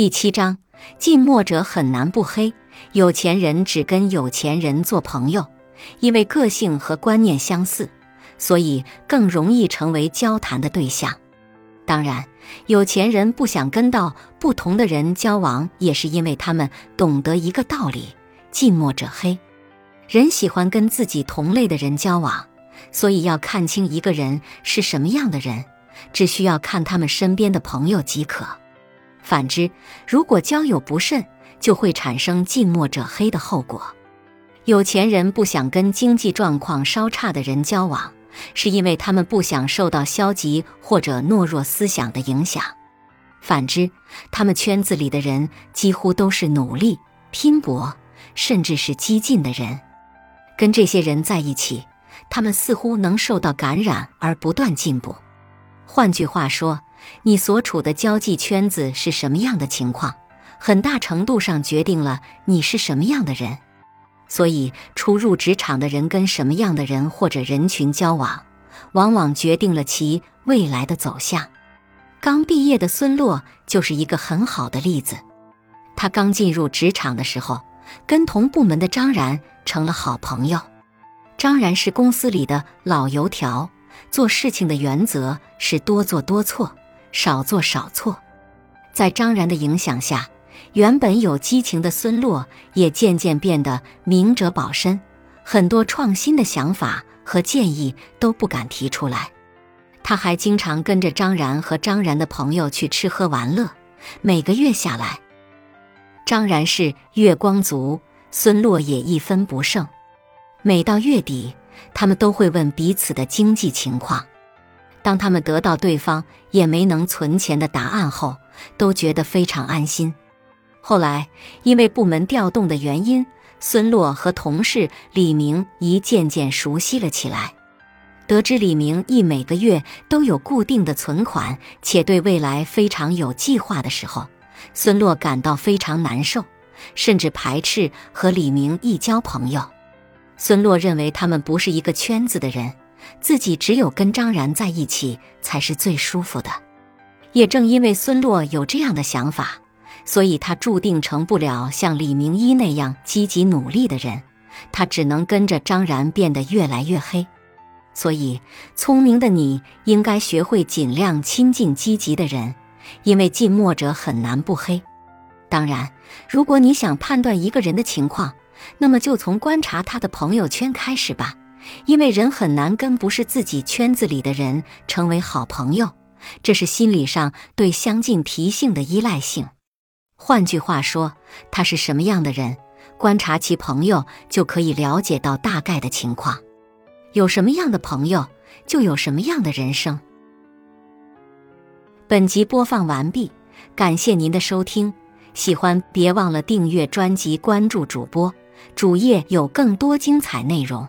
第七章，近墨者很难不黑。有钱人只跟有钱人做朋友，因为个性和观念相似，所以更容易成为交谈的对象。当然，有钱人不想跟到不同的人交往，也是因为他们懂得一个道理：近墨者黑。人喜欢跟自己同类的人交往，所以要看清一个人是什么样的人，只需要看他们身边的朋友即可。反之，如果交友不慎，就会产生近墨者黑的后果。有钱人不想跟经济状况稍差的人交往，是因为他们不想受到消极或者懦弱思想的影响。反之，他们圈子里的人几乎都是努力、拼搏，甚至是激进的人。跟这些人在一起，他们似乎能受到感染而不断进步。换句话说，你所处的交际圈子是什么样的情况，很大程度上决定了你是什么样的人。所以，初入职场的人跟什么样的人或者人群交往，往往决定了其未来的走向。刚毕业的孙洛就是一个很好的例子。他刚进入职场的时候，跟同部门的张然成了好朋友。张然是公司里的老油条，做事情的原则是多做多错。少做少错，在张然的影响下，原本有激情的孙洛也渐渐变得明哲保身，很多创新的想法和建议都不敢提出来。他还经常跟着张然和张然的朋友去吃喝玩乐，每个月下来，张然是月光族，孙洛也一分不剩。每到月底，他们都会问彼此的经济情况。当他们得到对方也没能存钱的答案后，都觉得非常安心。后来因为部门调动的原因，孙洛和同事李明一渐渐熟悉了起来。得知李明一每个月都有固定的存款，且对未来非常有计划的时候，孙洛感到非常难受，甚至排斥和李明一交朋友。孙洛认为他们不是一个圈子的人。自己只有跟张然在一起才是最舒服的，也正因为孙洛有这样的想法，所以他注定成不了像李明一那样积极努力的人，他只能跟着张然变得越来越黑。所以，聪明的你应该学会尽量亲近积极的人，因为近墨者很难不黑。当然，如果你想判断一个人的情况，那么就从观察他的朋友圈开始吧。因为人很难跟不是自己圈子里的人成为好朋友，这是心理上对相近脾性的依赖性。换句话说，他是什么样的人，观察其朋友就可以了解到大概的情况。有什么样的朋友，就有什么样的人生。本集播放完毕，感谢您的收听。喜欢别忘了订阅专辑，关注主播，主页有更多精彩内容。